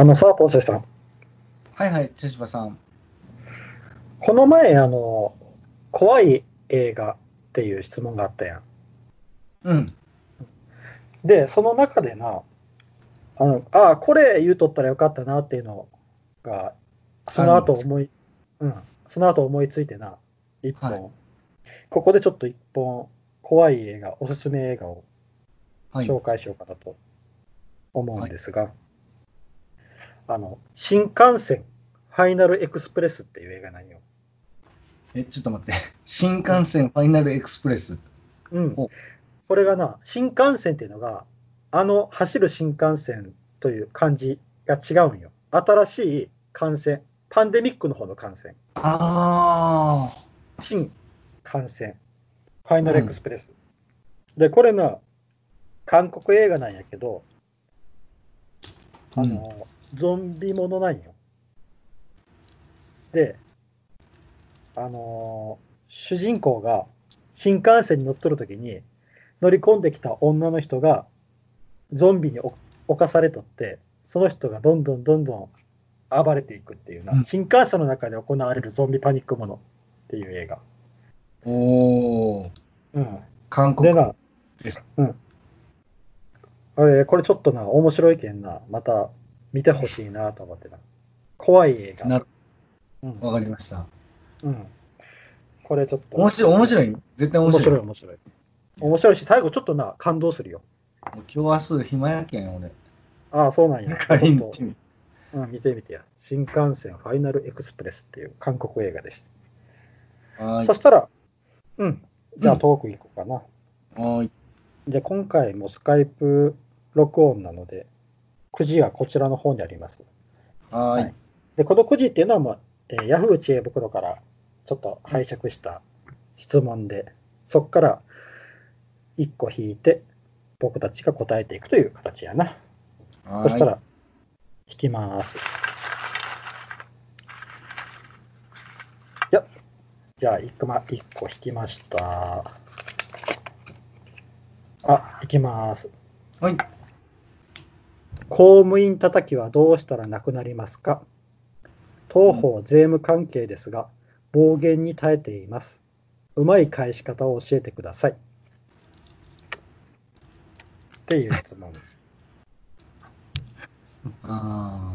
あのさ、ポンセさん。はいはい、千葉さん。この前、あの、怖い映画っていう質問があったやん。うん。で、その中でな、あの、ああ、これ言うとったらよかったなっていうのが、その後思い、うん、その後思いついてな、一本、はい、ここでちょっと一本、怖い映画、おすすめ映画を紹介しようかなと思うんですが、はいあの、新幹線ファイナルエクスプレスっていう映画なんよ。え、ちょっと待って。新幹線ファイナルエクスプレス。うん。これがな、新幹線っていうのが、あの走る新幹線という漢字が違うんよ。新しい感染。パンデミックの方の感染。ああ。新幹線。ファイナルエクスプレス。うん、で、これな、韓国映画なんやけど、あの、うんゾンビものなんよ。で、あのー、主人公が新幹線に乗っとる時に乗り込んできた女の人がゾンビに侵されとってその人がどんどんどんどん暴れていくっていうな、うん、新幹線の中で行われるゾンビパニックものっていう映画。おお。うん。韓国でな、うん。あれ、これちょっとな、面白いけんな、また見てほしいなと思ってた。怖い映画。なるわ、うん、かりました。うん。これちょっと。面白い、面白い。絶対面白い。面白い、面白い。し、最後ちょっとな、感動するよ。今日明日暇やけん、俺。ああ、そうなんや。仮に見てうん、見てみてや。新幹線ファイナルエクスプレスっていう韓国映画です。はい。そしたら、うん。じゃあトークいこうかな。はい。で、今回もスカイプ録音なので、くじはこちらの方にあります。はい。で、このくじっていうのはもう、えー、ヤフー知恵袋からちょっと拝借した質問で、そこから1個引いて、僕たちが答えていくという形やな。そしたら、引きます。いや、じゃあ1個、ま、1個引きました。あ、いきます。はい。公務員叩きはどうしたらなくなりますか？当方税務関係ですが、暴言に耐えています。うまい返し方を教えてください。っていう質問。あ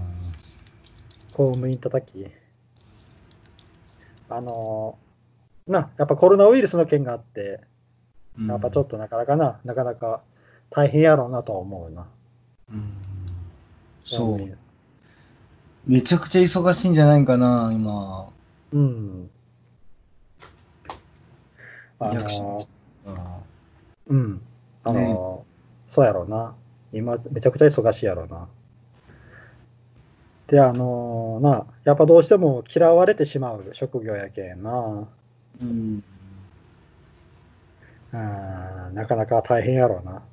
公務員叩き。あのな、やっぱコロナウイルスの件があって、やっぱちょっとなかなかな、なかなか大変やろうなとは思うな。うんそう。めちゃくちゃ忙しいんじゃないかな、今。うん。あのうん。あの、ね、そうやろうな。今、めちゃくちゃ忙しいやろうな。で、あのー、な、やっぱどうしても嫌われてしまう職業やけんな。うん。うん、なかなか大変やろうな。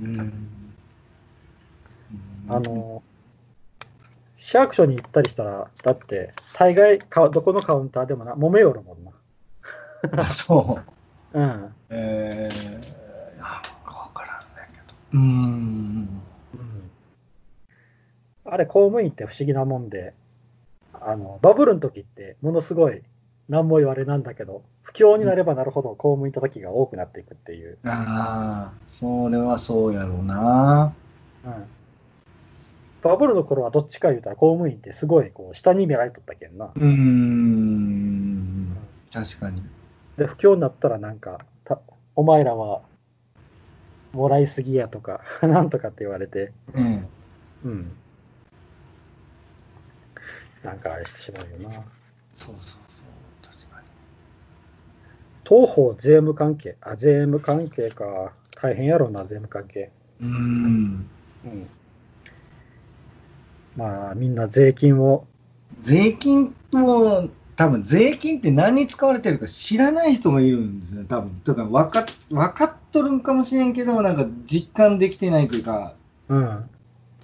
うん。あの、市役所に行ったりしたら、だって、大概か、どこのカウンターでもな、揉めよるもんな。あ、そう。うん。えー、なんかわからんねけど。うん。あれ、公務員って不思議なもんで、あの、バブルの時って、ものすごい、何も言われなんだけど、不況になればなるほど公務員叩きが多くなっていくっていう。ああ、それはそうやろうな。うん。バブルの頃はどっちか言うたら公務員ってすごいこう下に見られとったけんな。うん、確かに。で、不況になったらなんか、たお前らはもらいすぎやとか、なんとかって言われて、うん。うん。なんかあれしてしまうよな。そうそうそう、確かに。東方税務関係、あ、税務関係か。大変やろうな、税務関係。うん。うん。まあ、みんな税金を。税金も、多分税金って何に使われてるか知らない人がいるんですね、多分。とか分か分かっとるんかもしれんけど、なんか実感できてないというか、うん、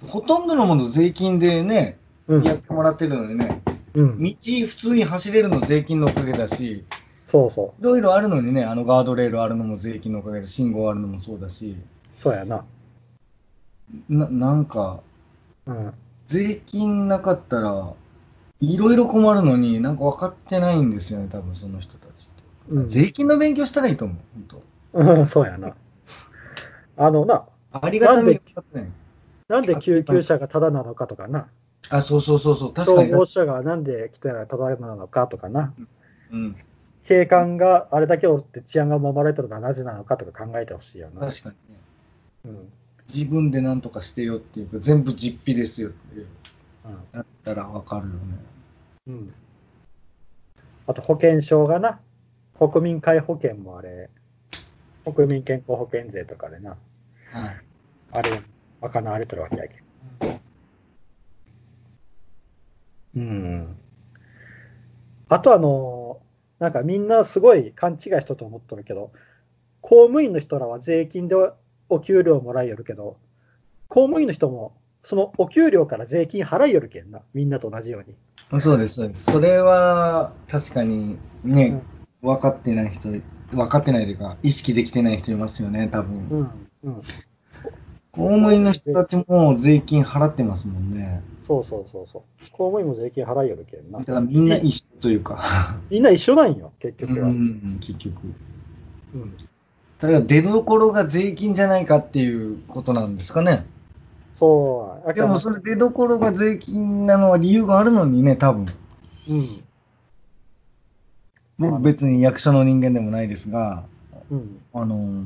ほとんどのもの税金でね、うん、やってもらってるのでね、うん、道普通に走れるの税金のおかげだし、そうそう。いろいろあるのにね、あのガードレールあるのも税金のおかげで、信号あるのもそうだし。そうやな。ななんか、うん、税金なかったら、いろいろ困るのになんか分かってないんですよね、多分その人たちって。うん税金の勉強したらいいと思う、本うん、そうやな。あのな、当。ありがたみ分かってない。なんで救急車がタダなのかとかな、あ、そうそうそうそう、確かに。消防車がなんで来たらタダなのかとかな、うん、警官があれだけおって治安が守られてるのはなぜなのかとか考えてほしいよな。確かにね。うん自分で何とかしてよっていうか、全部実費ですよっていう。うんだったら分かるよね。うん、あと保険証がな、国民皆保険もあれ、国民健康保険税とかでな、はい。あれ、賄われてるわけやけど。うん。あとあの、なんかみんなすごい勘違いしとと思っとるけど、公務員の人らは税金でお給料もらいよるけど、公務員の人もそのお給料から税金払いよるけんな、みんなと同じように。そうです、そうです。それは確かにね、分かってない人、分かってないというか、意識できてない人いますよね、多分。うん。うん。公務員の人たちも税金払ってますもんね。そうそうそうそう。公務員も税金払いよるけんなだ。からみんな一緒というか、みんな一緒なんよ、結うん局は。うん、結局。うんただ出どころが税金じゃないかっていうことなんですかね。そう。だでもそれ出どころが税金なのは理由があるのにね、多分。うん。僕別に役所の人間でもないですが、うん。あの、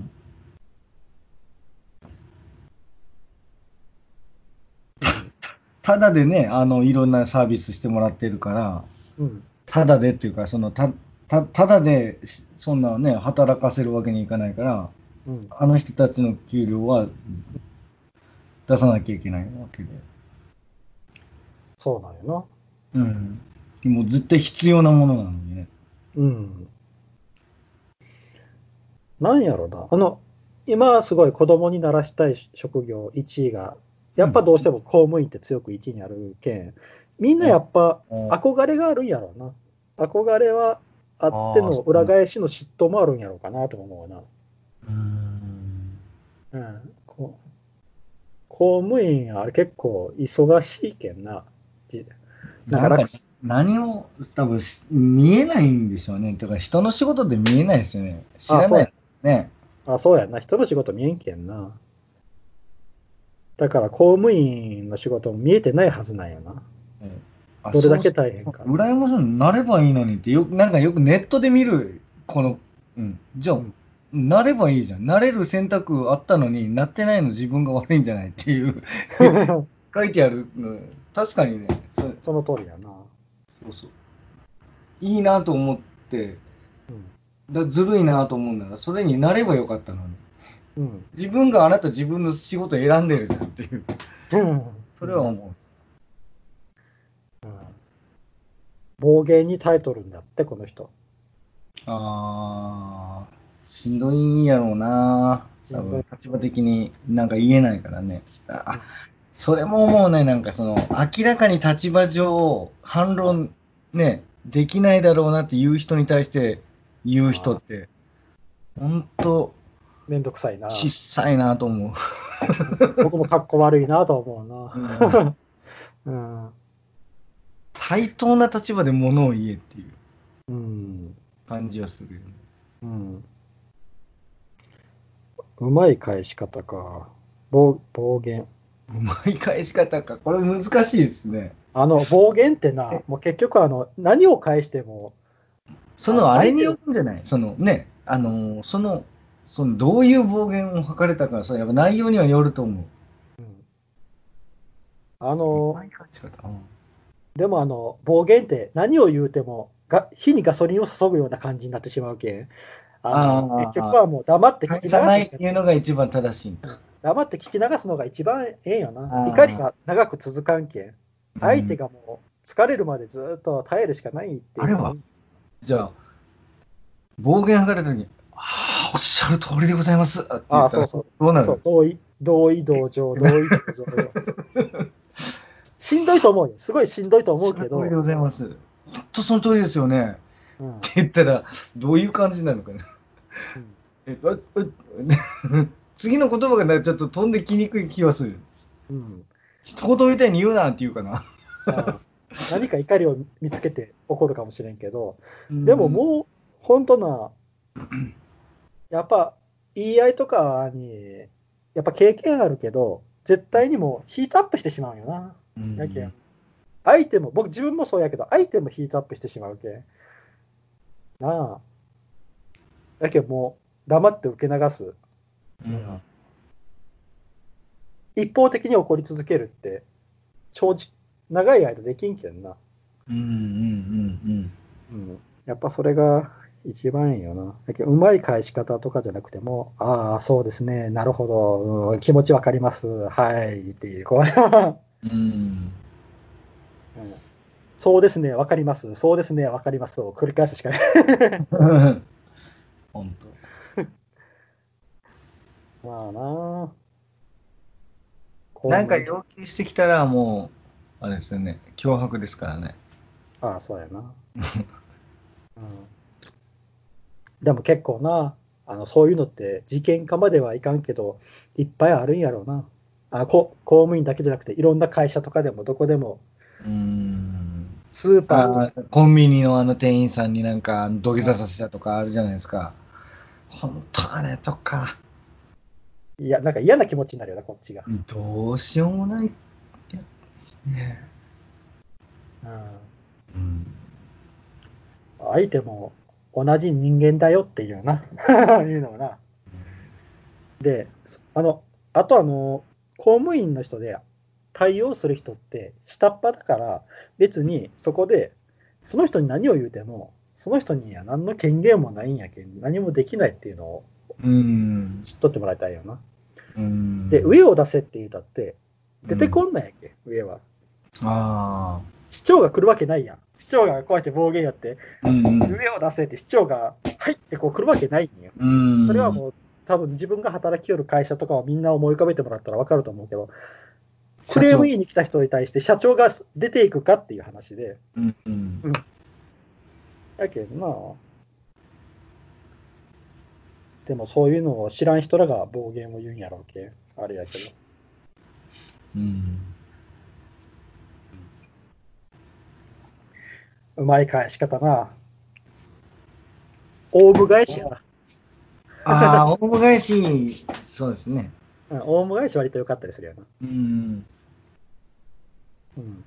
ただでね、あの、いろんなサービスしてもらってるから、うん。ただでっていうか、その、た、た、ただで、そんなね、働かせるわけにいかないから、うん。あの人たちの給料は出さなきゃいけないわけで。そうなんようん。でも絶対必要なものなのにね。な。うん。なんやろな。あの、今すごい子供にならしたい職業1位が、やっぱどうしても公務員って強く1位にあるけん、みんなやっぱ憧れがあるんやろうな。憧れはあっての裏返しの嫉妬もあるんやろうかなと思うな。うん。うん。こ公務員あれ結構忙しいけんな。じなかなかなんか何も多分し見えないんでしょうね。とか人の仕事って見えないですよね。知らないね。あ、そうやな。人の仕事見えんけんな。だから公務員の仕事も見えてないはずなんやな。あどれだけ大変か。羨ましいになればいいのにってよくなんかよくネットで見るこの、うん、じゃあ、うん。なればいいじゃん。なれる選択あったのになってないの自分が悪いんじゃないっていう。書いてあるの。確かにね。そその通りやな。そうそう。いいなと思って。うん。だずるいなと思うならそれになればよかったのに。うん。自分があなた自分の仕事選んでるじゃんっていう。うん。それは思う、うん暴言に耐えとるんだって、この人。あーしんどいんやろうな多分立場的になんか言えないからねあそれも思うねなんかその明らかに立場上反論ねできないだろうなって言う人に対して言う人ってほんとめんどくさいな。小さいなと思う、僕もかっこ悪いなと思うな。うん。対等な立場で物を言えっていううん。感じはするよねうん。うまい返し方か。暴暴言。うまい返し方かこれ難しいですねあの、暴言ってな、もう結局あの、何を返しても、そのあれによるんじゃない？そのね、あのーその、そのどういう暴言を吐かれたか、それやっぱ内容にはよると思う。うんあの、うんでもあの、暴言って何を言うても、が火にガソリンを注ぐような感じになってしまうけん。あの結局はもう黙って聞き流返さないっすていうのが一番正しい。黙って聞き流すのが一番ええんよな。怒りが長く続かんけん。相手がもう疲れるまでずっと耐えるしかないっていう。あれはじゃあ、暴言吐かれた時に、ああ、おっしゃる通りでございますああ、そうそう。どうなる？そう同意、同意同情、同意同情。しんどいと思うよ。すごいしんどいと思うけどおっしゃる通りで、ございます。本当その通りですよね。うんって言ったら、どういう感じなのかな。えああ 次の言葉がねちょっと飛んできにくい気はする。うん一言みたいに言うなって言うかな。あ何か怒りを見つけて怒るかもしれんけど、でももう、本当な、やっぱ言い合いとかに、やっぱ経験あるけど、絶対にもうヒートアップしてしまうよな。うん、やけん。相手も、僕自分もそうやけど、相手もヒートアップしてしまうけん。なあ。やけんもう、黙って受け流す。うん一方的に怒り続けるって、長時、長い間できんけんな。うんうんうんうん。やっぱそれが一番いいよな。だけど、うまい返し方とかじゃなくても、ああ、そうですね、なるほど、うん、気持ちわかります、はい、っていう、こう、うん。そうですね、わかります、そうですね、わかりますを繰り返すしかない。本まあな当。なんか要求してきたらもう、あれですよね、脅迫ですからね。ああ、そうやな。うん、でも結構な、あのそういうのって事件化まではいかんけど、いっぱいあるんやろうな。あこ公務員だけじゃなくて、いろんな会社とかでもどこでも、うん。スーパーあコンビニのあの店員さんになんか土下座させたとかあるじゃないですか。本当あれとか、いや、なんか嫌な気持ちになるよな、こっちが。どうしようもない。ねうん、うん。相手も同じ人間だよっていうな、いうのもな。で、あの、あとあの、公務員の人で対応する人って下っ端だから、別にそこで、その人に何を言うても、その人には何の権限もないんやけん、何もできないっていうのをうん。知っとってもらいたいよな。うん。で、上を出せって言うたって、出てこんないやけ、上は。あ市長が来るわけないやん。市長がこうやって暴言やって、あ。うん。上を出せって市長が、はいってこう来るわけないんよ。うん。それはもう多分自分が働きよる会社とかをみんな思い浮かべてもらったら分かると思うけど、クレーム言いに来た人に対して社長が出ていくかっていう話で、うん。うん。やけんな。でもそういうのを知らん人らが暴言を言うんやろうけん、あれやけど。うん。うまい返し方な。オウム返しやな。ああ、大返し、そうですね。うん、オウム返し割と良かったりするよな。うん。うん。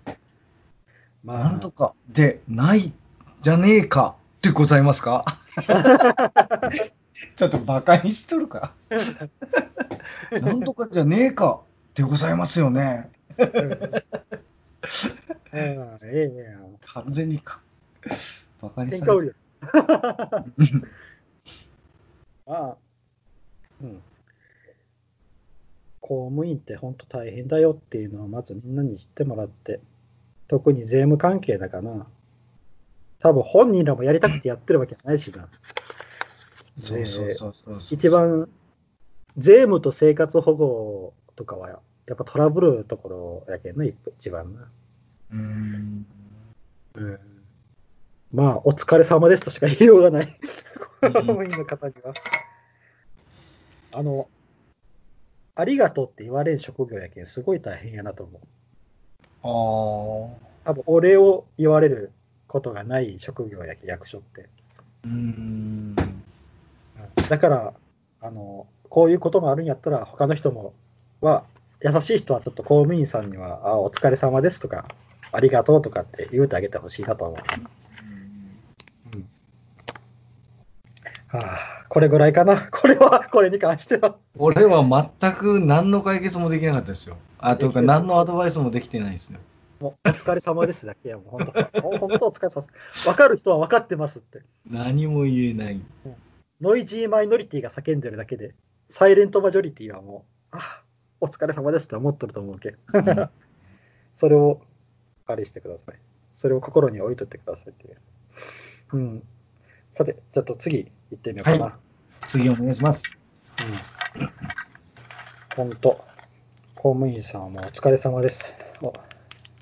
まなんとかでないじゃねえかでございますか？ちょっとバカにしとるか。なんとかじゃねえかでございますよね。うん、ええ。完全にかバカに喧嘩売されてるよ。まあ、うん。公務員って本当大変だよっていうのをまずみんなに知ってもらって、特に税務関係だかな。多分本人らもやりたくてやってるわけじゃないしな。そうそうそう。一番、税務と生活保護とかは、やっぱトラブルところやけんな、一番な。うん。うん。まあ、お疲れ様ですとしか言いようがない。公務員の方には。あの、ありがとうって言われる職業やけん、すごい大変やなと思う。ああ。多分、お礼を言われることがない職業やけん、役所って。うん。だから、あの、こういうこともあるんやったら、他の人も、は、優しい人はちょっと公務員さんには、あ、お疲れ様ですとか、ありがとうとかって言うてあげてほしいなと思う。はあ、これぐらいかな。これは、これに関しては。俺は全く何の解決もできなかったですよ。あというか何のアドバイスもできてないですよ。もう、お疲れ様ですだけやもう、本当 本当お疲れ様です。分かる人は分かってますって。何も言えない。ノイジーマイノリティが叫んでるだけで、サイレントマジョリティはもう、あ、お疲れ様ですって思ってると思うけん。うん それを、あれしてください。それを心に置いといてくださいっていう。うん。さて、ちょっと次行ってみようかな。は次お願いします。うん。本当公務員さんはもうお疲れ様です。お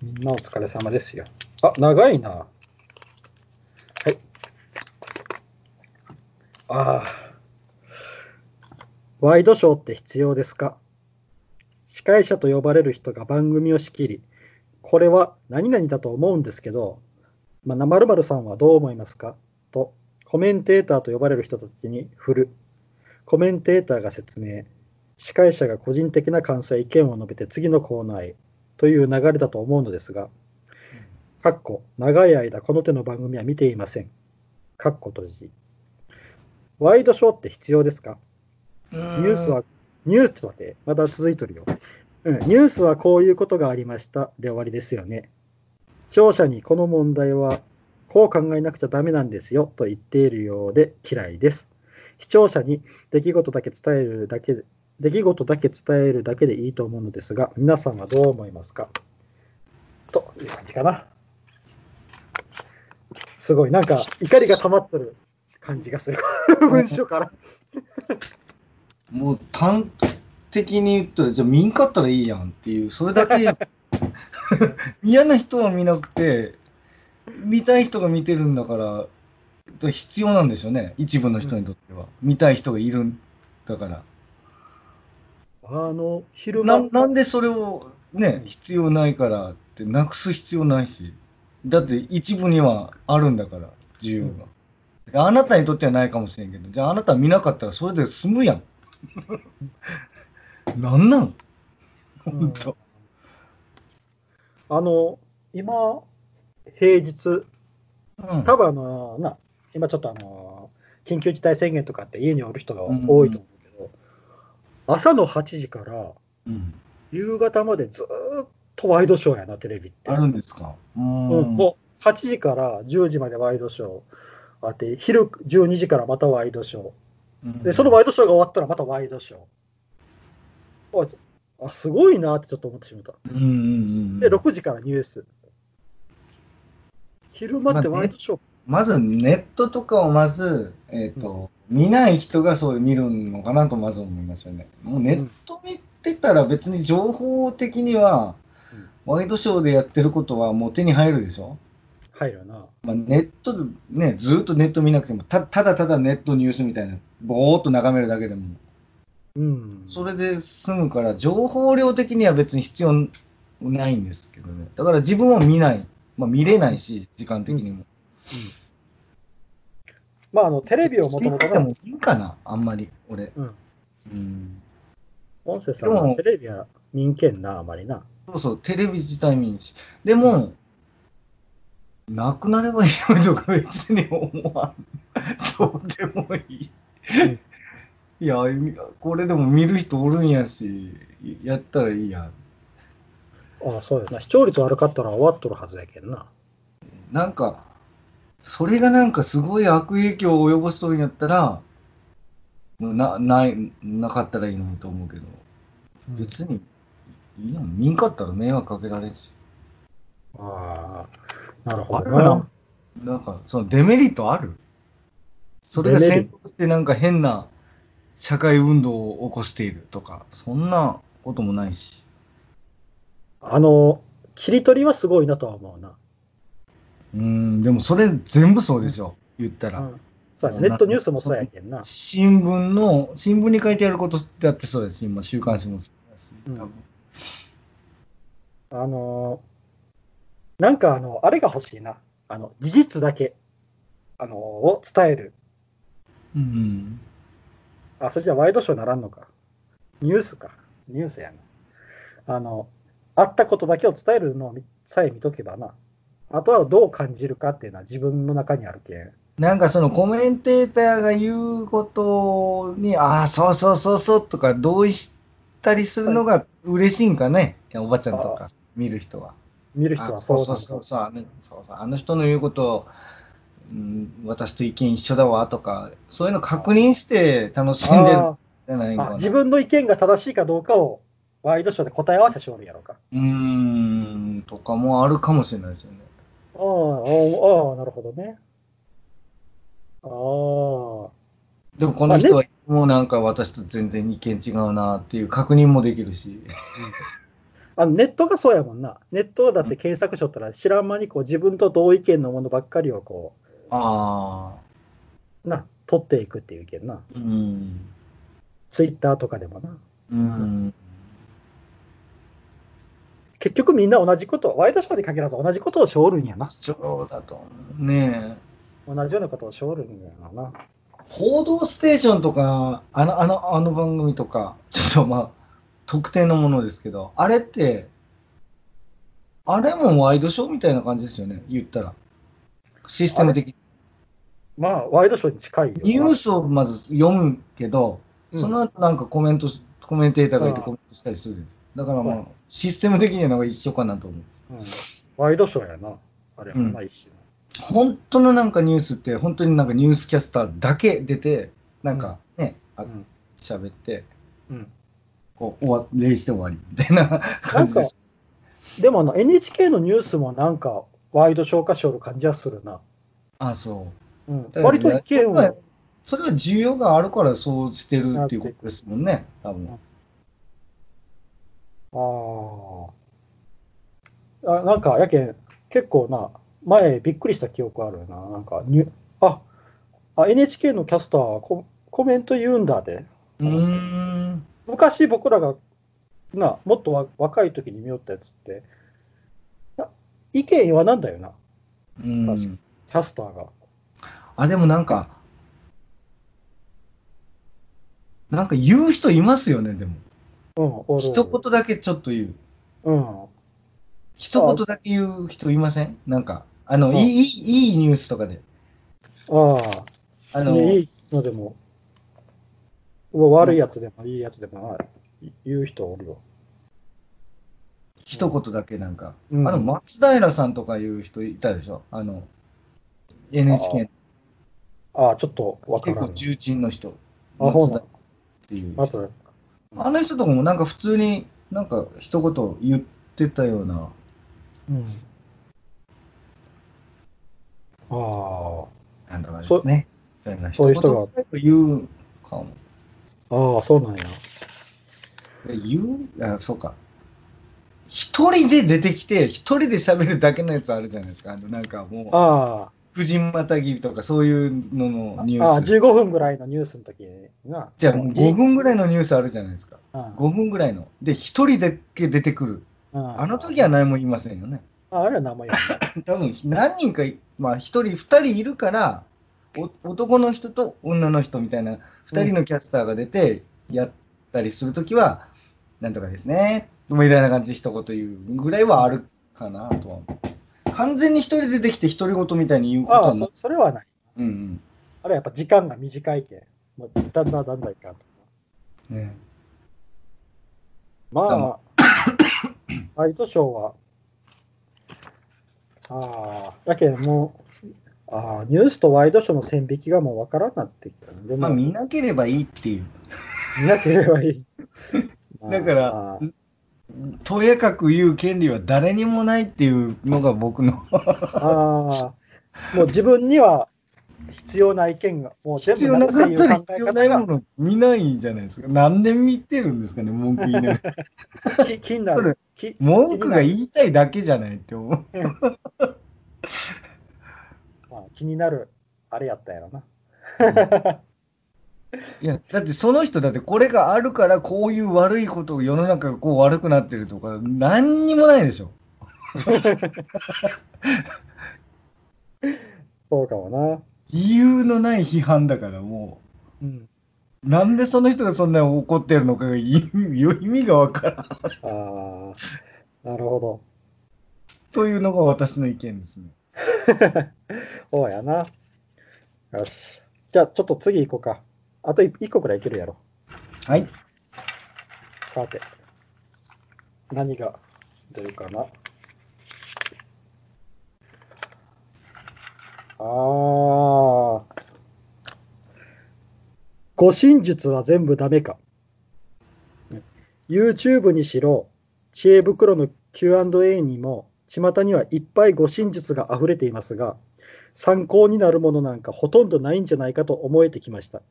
みんなお疲れ様ですよ。あ、長いな。はい。ああ。ワイドショーって必要ですか？司会者と呼ばれる人が番組を仕切り、これは何々だと思うんですけど、まあ、〇〇さんはどう思いますか？と、コメンテーターと呼ばれる人たちに振る。コメンテーターが説明。司会者が個人的な感想や意見を述べて次のコーナーへという流れだと思うのですが、かっこ長い間この手の番組は見ていません。かっこ閉じ。ワイドショーって必要ですか？ニニュースは、ニュースと待って、まだ続いとるよ。うん、ニュースはこういうことがありましたで終わりですよね。視聴者にこの問題はこう考えなくちゃダメなんですよと言っているようで嫌いです。視聴者に出来事だけ伝えるだけで、出来事だけ伝えるだけでいいと思うのですが、皆さんはどう思いますか？という感じかな。すごい、なんか怒りが溜まってる感じがする。文章から。もう端的に言うと、じゃあ見んかったらいいやんっていう、それだけ 嫌な人は見なくて、見たい人が見てるんだから、必要なんですよね、一部の人にとっては。見たい人がいるんだから。あの、昼間、ななんでそれをね、必要ないからってなくす必要ないし。だって一部にはあるんだから、自由が。あなたにとってはないかもしれんけど、じゃああなた見なかったらそれで済むやん。なんなん本当。あの、今、平日、うん多分あの、な、今ちょっとあの、緊急事態宣言とかって家におる人が多いと思うけど、朝の8時からうん夕方までずーっとワイドショーやな、テレビって。あるんですか？ううんん。もう8時から10時までワイドショーあって、昼12時からまたワイドショー。で、そのワイドショーが終わったらまたワイドショー。あ、あすごいなってちょっと思ってしまった。うんうんうんで、6時からニュース。昼間ってワイドショー、まずネットとかをまず、えっ、と、見ない人がそう見るのかなとまず思いますよね。もうネット見てたら別に情報的には、ワイドショーでやってることはもう手に入るでしょ？入るな。まあ、ネットでね、ずっとネット見なくてもた、ただただネットニュースみたいな、ぼーっと眺めるだけでも、うん。それで済むから、情報量的には別に必要ないんですけどね。だから自分は見ない。まあ見れないし、時間的にも。まあ、あの、テレビをもともとしてもいいかな、あんまり、俺。うん。うん。音声さんはテレビは民権な、あまりな。そうそう、テレビ自体見んし。でも、なくなればいいのにとか別に思わん。どうでもいい。いや、これでも見る人おるんやし、やったらいいや。ああ、そうですな。視聴率悪かったら終わっとるはずやけんな。なんか、それがなんかすごい悪影響を及ぼしとるんやったら、な、ない、なかったらいいのにと思うけど、別に、いいやん。見んかったら迷惑かけられんし。ああ、なるほあどなるな？なんか、そのデメリットある？それが先行してなんか変な社会運動を起こしているとか、そんなこともないし。あの、切り取りはすごいなとは思うな。うーん、でもそれ全部そうでしょ、言ったら。うんそうやネットニュースもそうやけんな。新聞の、新聞に書いてあることだってそうですし、今、週刊誌もそうだし、うん多分。あのーなんかあの、あれが欲しいな。あの、事実だけ、あのーを伝える。うん。あ、それじゃワイドショーならんのか。ニュースか。ニュースやな。あの、あったことだけを伝えるのさえ見とけばな。あとはどう感じるかっていうのは自分の中にあるけん。なんかそのコメンテーターが言うことに、ああ、そうそうそうそうとか同意したりするのが嬉しいんかね、いやおばちゃんとか見る人は。見る人はあそそうそうそうそうあのそうそうあの人の言うこと、うん、私と意見一緒だわとか、そういうの確認して楽しんでるじゃないかな。自分の意見が正しいかどうかをワイドショーで答え合わせしおるやろか。うーん、とかもあるかもしれないですよね。ああ、ああ、なるほどね。ああ。でもこの人はもうなんか私と全然意見違うなっていう確認もできるし。あのネットがそうやもんな。ネットはだって検索しとったら知らん間にこう自分と同意見のものばっかりをこああ。う、な、取っていくっていうけんな。うん。ツイッターとかでもな。うん。結局みんな同じこと、ワイドショーに限らず同じことをしょるんやな。そうだとねえ。同じようなことをしょるんやな。報道ステーションとか、あの、あの、あの番組とか、ちょっとまあ、特定のものですけど、あれって、あれもワイドショーみたいな感じですよね、言ったら。システム的に。まあ、ワイドショーに近い。ニュースをまず読むけど、うんその後なんかコメント、コメンテーターがいてコメントしたりする。だからまあはい、システム的にはなんか一緒かなと思う。うんワイドショーやな。あれはな、うん一種本当のなんかニュースって、本当になんかニュースキャスターだけ出て、なんかね、あの。うん喋って、うんこう終わ礼して終わりみたいな感じです。でもあの NHK のニュースもなんかワイドショー化しょる感じはするな。あそう。うん、割と意見まあを。それは需要があるからそうしてるっていうことですもんね、多分。ああ。あなんか、やけん、結構な、前びっくりした記憶あるな。なんかニュああ、NHK のキャスターはココメント言うんだで。うーん。昔僕らがな、もっとわ若い時に見よったやつって、な意見言わなんだよな、うんキャスターが。あ、でもなんか、なんか言う人いますよね、でも。一言だけちょっと言う。うん。一言だけ言う人いません？なんか、あの、うん。いい、いいニュースとかで。ああ、あの、いいのでも、悪いやつでもいいやつでも言う人おるよ。一言だけなんか、うん。あの、松平さんとかいう人いたでしょ？あの、NHK ああ、ちょっとわからん。結構重鎮の人。あ、ほうっていう人。まず、あの人とかもなんか普通になんか一言言ってたような。うん。あなんとかですね。そういう人が一言言うかも。あ、ああ、そうなんや。言うあ、そうか。一人で出てきて、一人で喋るだけのやつあるじゃないですか。あの、なんかもう、あ藤またぎとかそういうののあ、ああ、ニュース。15分ぐらいのニュースの時にな。じゃあ5分ぐらいのニュースあるじゃないですか。うん5分ぐらいの。で、一人だけ出てくる。うんあの時は何も言いませんよね。ああれは名前や多分何人かい、まあ一人、二人いるから、お男の人と女の人みたいな二人のキャスターが出てやったりするときは、なんとかですね、みたいな感じで一言言うぐらいはあるかなとは思う。完全に一人出てきて独り言みたいに言うことああはないそ。それはない。うんうん。あれはやっぱ時間が短いけん。もうだんだんだんだんいかんと。ね、まあ、ワイドショーは、ああ、だけどもう、ああ、ニュースとワイドショーの線引きがもうわからんなってきたね。でも、まあ見なければいいっていう。見なければいい。だからああとやかく言う権利は誰にもないっていうのが僕のああ、もう自分には必要な意見が、もう全必部なく要なかったせいう考えら必要ない方もの見ないじゃないですか。何年見てるんですかね、文句言いながら。気になる。き文句が言いたいだけじゃないって思う。まあ、気になる、あれやったやろな。いや、だってその人だってこれがあるからこういう悪いことを世の中がこう悪くなってるとか何にもないでしょ。そうかもな。理由のない批判だからもうん。う、なんでその人がそんなに怒ってるのかが意味 意味がわからん。ああ、なるほど。というのが私の意見ですね。そうやな。よし。じゃあ、ちょっと次行こうか。あと1個くらいいけるやろ。はい。さて。何が出るかな。ああ。護身術は全部ダメか。YouTube にしろ、知恵袋の Q&A にも、巷にはいっぱい護身術が溢れていますが、参考になるものなんかほとんどないんじゃないかと思えてきました。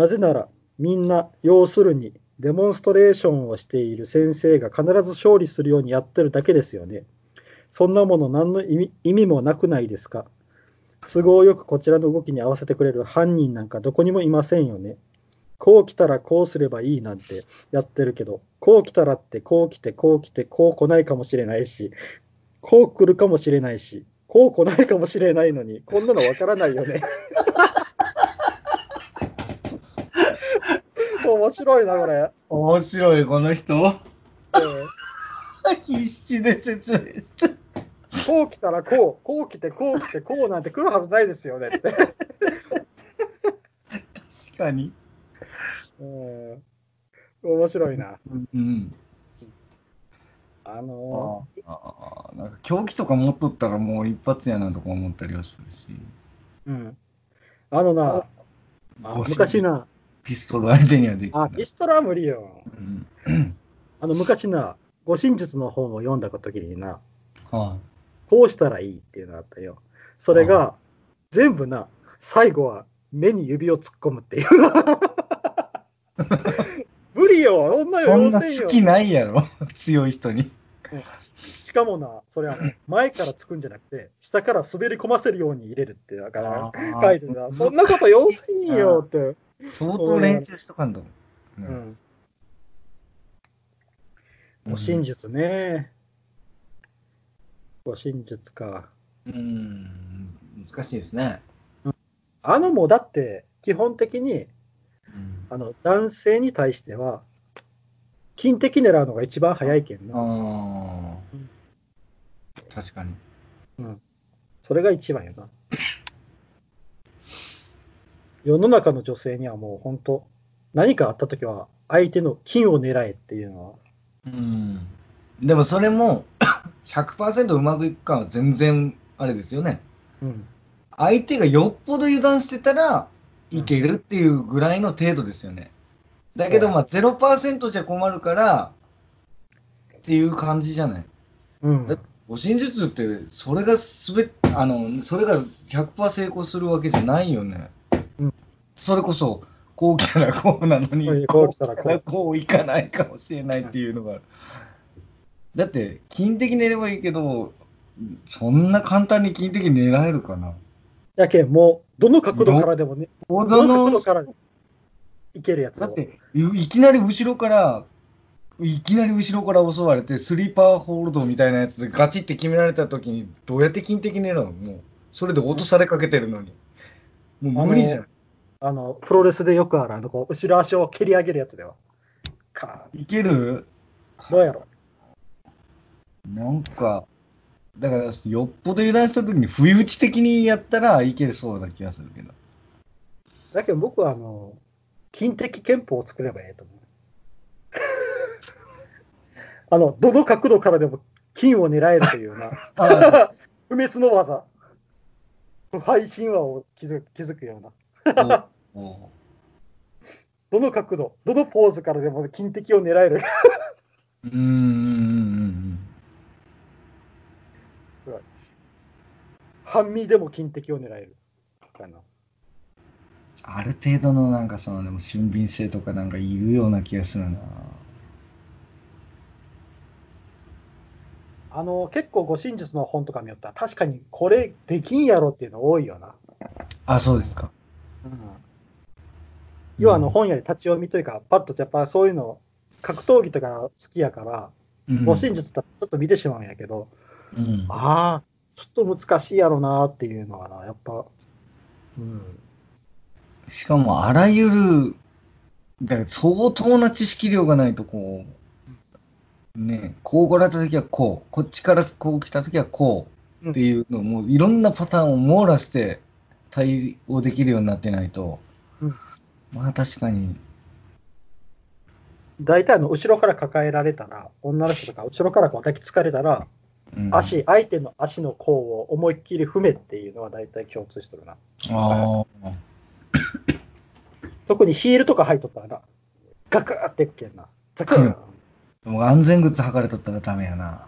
なぜなら、みんな、要するに、デモンストレーションをしている先生が必ず勝利するようにやってるだけですよね。そんなもの何の意味もなくないですか。都合よくこちらの動きに合わせてくれる犯人なんかどこにもいませんよね。こう来たらこうすればいいなんてやってるけど、こう来たらってこう来て、こう来て、こう来ないかもしれないし、こう来るかもしれないし、こう来ないかもしれないのに、こんなのわからないよね。面白いな、これ。面白い、この人。うん 必死で説明して。こう来たらこう、こう来て、こう来て、こうなんて来るはずないですよねって。確かに。うん面白いな。うん。あのああ、なんか狂気とか持っとったらもう一発やなとか思ったりはするし。うん。あのな、あ昔な、ピストル相手にはできない。あ、ピストルは無理よ。うん。あの昔な、護身術の本を読んだ時にな、はこうしたらいいっていうのがあったよ。それが、全部な、最後は目に指を突っ込むっていう。無理よ、そんない。そんな好きないやろ。強い人に。しかもな、それはね前からつくんじゃなくて、下から滑り込ませるように入れるって、だから、書いてた。そんなこと要せんよって。相当練習しとかんと。うう。ん。護身術ね。護身術か。うん。難しいですね。あのもうだって、基本的に、うん。あの、男性に対しては、金的狙うのが一番早いけんな。確かに。それが一番よな。世の中の女性にはもう本当、何かあった時は、相手の金を狙えっていうのは、うん。でもそれも 100%うまくいくかは全然あれですよね。うん。相手がよっぽど油断してたらいけるっていうぐらいの程度ですよね。だけどまあ0%じゃ困るからっていう感じじゃない。うんだ護身術ってそれがすべあのそれが100%成功するわけじゃないよね。うんそれこそこう来たらこうなのにはいこう来たらこうこういかないかもしれないっていうのが。だって金的に寝ればいいけどそんな簡単に金的に狙えるかな。やけん、もう、どの角度からでもね、ほどどのの角度からいけるやつを。だっていいきなり後ろからいきなり後ろから襲われてスリーパーホールドみたいなやつでガチって決められた時にどうやって金的に狙うの？もうそれで落とされかけてるのにもう無理じゃんあの、プロレスでよくある、あの、こう、後ろ足を蹴り上げるやつでは。かいける？どうやろなんかだからよっぽど油断した時に不意打ち的にやったらいけるそうな気がするけどう。だけど僕は、あの、金的憲法を作ればいいと思う。あの、どの角度からでも金を狙えるというな、あ不滅の技。不敗神話を築くような。どの角度、どのポーズからでも金的を狙える。うーんうんうんうんすごい。半身でも金的を狙える。ある程度のなんかそのでも俊敏性とかなんかいるような気がするなあの、結構護身術の本とか見よったら、確かにこれできんやろっていうの多いよな。あそうですかうん。要はあの本屋で立ち読みというか、パッとやっぱそういうの、格闘技とか好きやから、うん。護身術ってちょっと見てしまうんやけど、うん。ああ、ちょっと難しいやろなっていうのはな、やっぱ、うん。しかもあらゆるだから相当な知識量がないとこうねこう来られた時はこうこっちからこう来た時はこうっていうのをもういろんなパターンを網羅して対応できるようになってないと、うん。まあ確かに。大体あの後ろから抱えられたら、女の人とか後ろからこう抱きつかれたら、うん。足、相手の足の甲を思いっきり踏めっていうのは大体共通してるな。ああ特にヒールとか履いとったらな、ガクーっていっけんな。ザクーもう安全靴履かれとったらダメやな。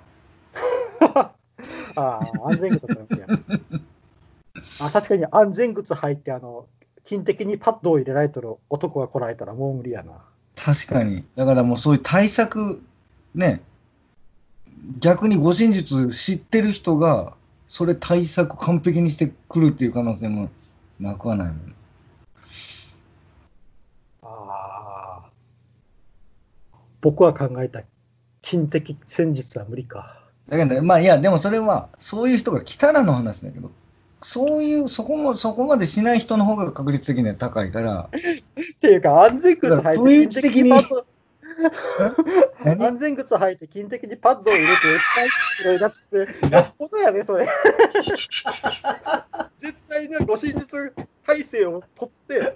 ああ、安全靴だったらやあ確かに安全靴履いて、あの、金的にパッドを入れられとる男が来られたらもう無理やな。確かに。だからもうそういう対策ね。逆に護身術知ってる人がそれ対策完璧にしてくるっていう可能性もなくはないもん。あ僕は考えた金的戦術は無理か。だけど、まあいや、でもそれは、そういう人が来たらの話だけど、そういう、そこも、そこまでしない人の方が確率的には高いから、っていうか、安全靴履いてだから不意打ち的に金的パッ何ド安全靴履いて金的にパッドを入れて使い広いなっつって、よっぽどやね、それ。絶対ね、護身術体制を取って、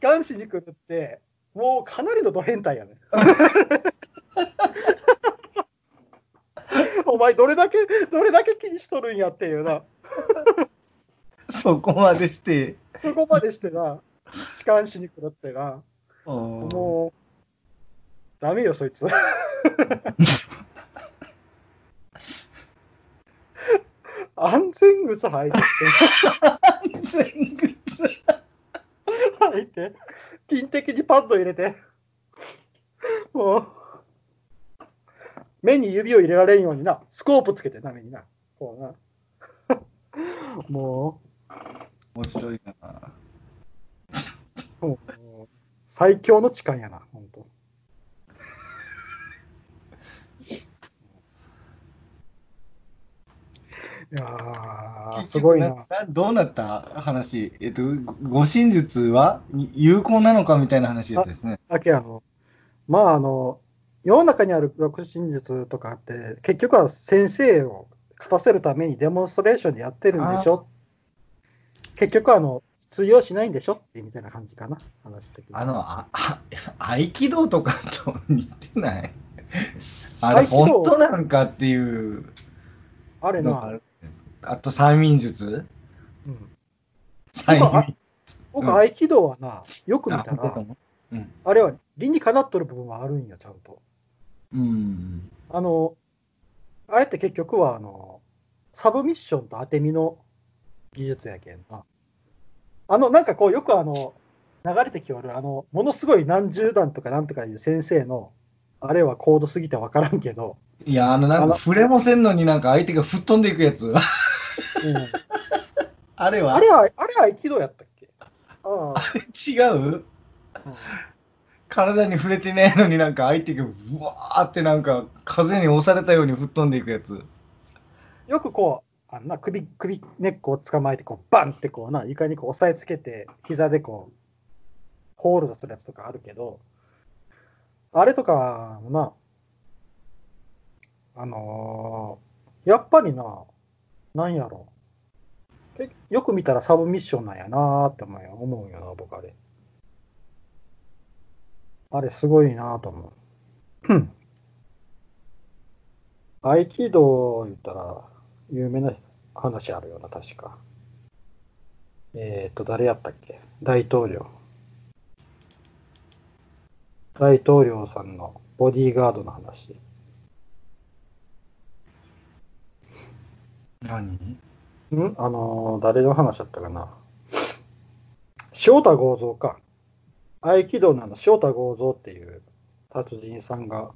ガンしに来るって、もうかなりのド変態やね。お前どれだけ、どれだけ気にしとるんやっていうな。そこまでして、そこまでしてな、痴漢しに来るってな。ももう、ダメよ、そいつ。安全靴履いてう、全靴。履いて、金的にパッド入れて、もう、目に指を入れられんようにな、スコープつけてな、目にな。こうな。も面白いな。最強の痴漢やな、ほんと。いやー、すごいな。どうなった？話。えっと、ご身術は有効なのかみたいな話だったですね。だけあの、まああの、世の中にある学真術とかって、結局は先生を勝たせるためにデモンストレーションでやってるんでしょ結局あの、通用しないんでしょってみたいな感じかな、話的に。あの、あ、あ合気道とかと似てない？あれ、合気道？本当なんかっていう。あれな、あるあと、催眠術？うん、催あ眠僕、うん。合気道はな、よく見たら、うん。あれは理にかなっとる部分はあるんよ、ちゃんと。うん。あの、あれって結局は、あの、サブミッションと当て身の技術やけんな。あの、なんかこう、よくあの、流れてきおる、あの、ものすごい何十段とかなんとかいう先生の、あれは高度すぎてわからんけど、いや、あの、なんか、触れもせんのになんか相手が吹っ飛んでいくやつ。うん、あれはあれは、あれは合気道やったっけ？ああ、違う？体に触れてないのになんか相手がうわーってなんか風に押されたように吹っ飛んでいくやつ。よくこう、あんな首、首根っこを捕まえて、こう、バンってこうな、床にこう押さえつけて、膝でこう、ホールドするやつとかあるけど、あれとかな、あのーやっぱりな、なんやろよく見たらサブミッションなんやなーって思うよ思うよな、僕あれ。あれすごいなと思う。合気道言ったら有名な話あるよな、確か。えっ、と、誰やったっけ？大統領。大統領さんのボディーガードの話。何？ん？あのー誰の話だったかな？翔太剛造か。合気道のあの翔太剛造っていう達人さんが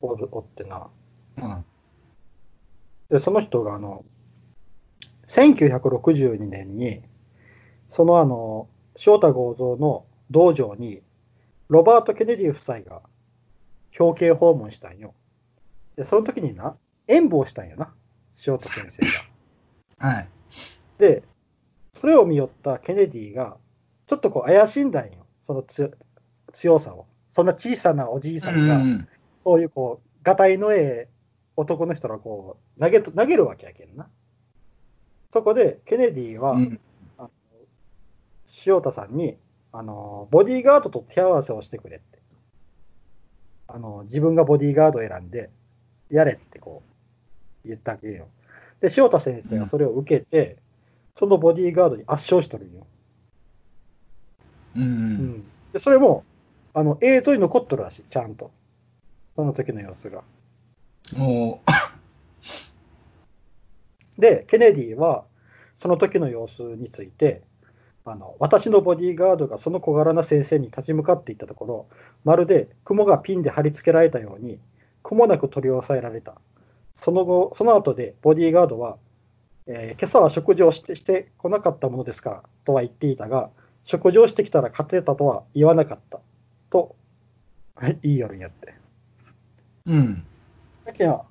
おるおってな。うん。で、その人があの、1962年に、そのあの、翔太剛造の道場に、ロバート・ケネディ夫妻が表敬訪問したんよ。で、その時にな、演舞をしたんよな、翔太先生が。はい。で、それを見よったケネディが、ちょっとこう怪しんだんよ、そのつ強さを。そんな小さなおじいさんが、うんそういうこう、がたいのええ男の人がこう、投げと、投げるわけやけんな。そこで、ケネディは、うん。あの塩田さんに、あの、ボディーガードと手合わせをしてくれって。あの、自分がボディーガードを選んで、やれってこう、言ったわけよ。で、塩田先生がそれを受けて、そのボディーガードに圧勝しとるんよ。うん。う。うんん。で、それも、あの、映像に残っとるらしい、ちゃんと。その時の様子が。も で、ケネディは、その時の様子について、あの私のボディーガードがその小柄な先生に立ち向かっていったところ、まるで雲がピンで貼り付けられたように、くもなく取り押さえられた。その後、その後でボディーガードは、えー今朝は食事をしてしてこなかったものですからとは言っていたが、食事をしてきたら勝てたとは言わなかったと いい夜にやって。うん。だけど、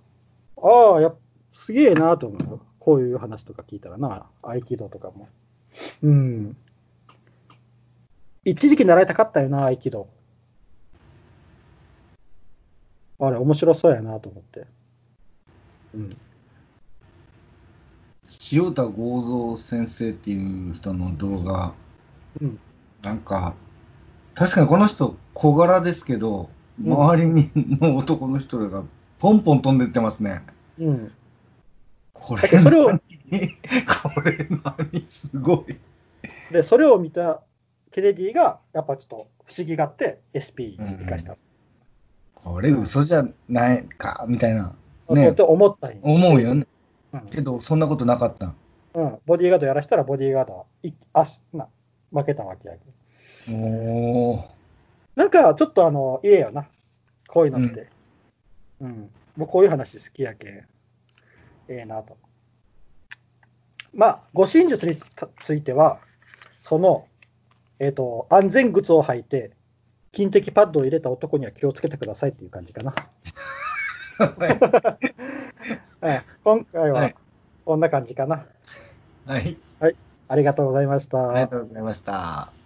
ああ、やっすげえなと思うよ。こういう話とか聞いたらな、合気道とかも。うん。一時期習いたかったよな、合気道。あれ、面白そうやなと思って。うん。塩田剛三先生っていう人の動画、うんなんか、確かにこの人小柄ですけど、うん周りにの男の人らがポンポン飛んでってますね。うん。これそれを何？これ何？すごい。で、それを見たケネディが、やっぱちょっと不思議があって、SP に生かした。これ嘘じゃないか、みたいな。ねそうやって思ったんよ思うよね。うんけど、そんなことなかった。うん。ボディーガードやらしたら、ボディーガードはい足、まあ、負けたわけやけど。おー。なんか、ちょっとあの、いいよな。こういうのって。うん。もうこういう話好きやけん。ええなと。まあ、護身術については、その、えっ、と、安全靴を履いて、金的パッドを入れた男には気をつけてくださいっていう感じかな。はい、今回ははいこんな感じかな。はい。ありがとうございました。ありがとうございました。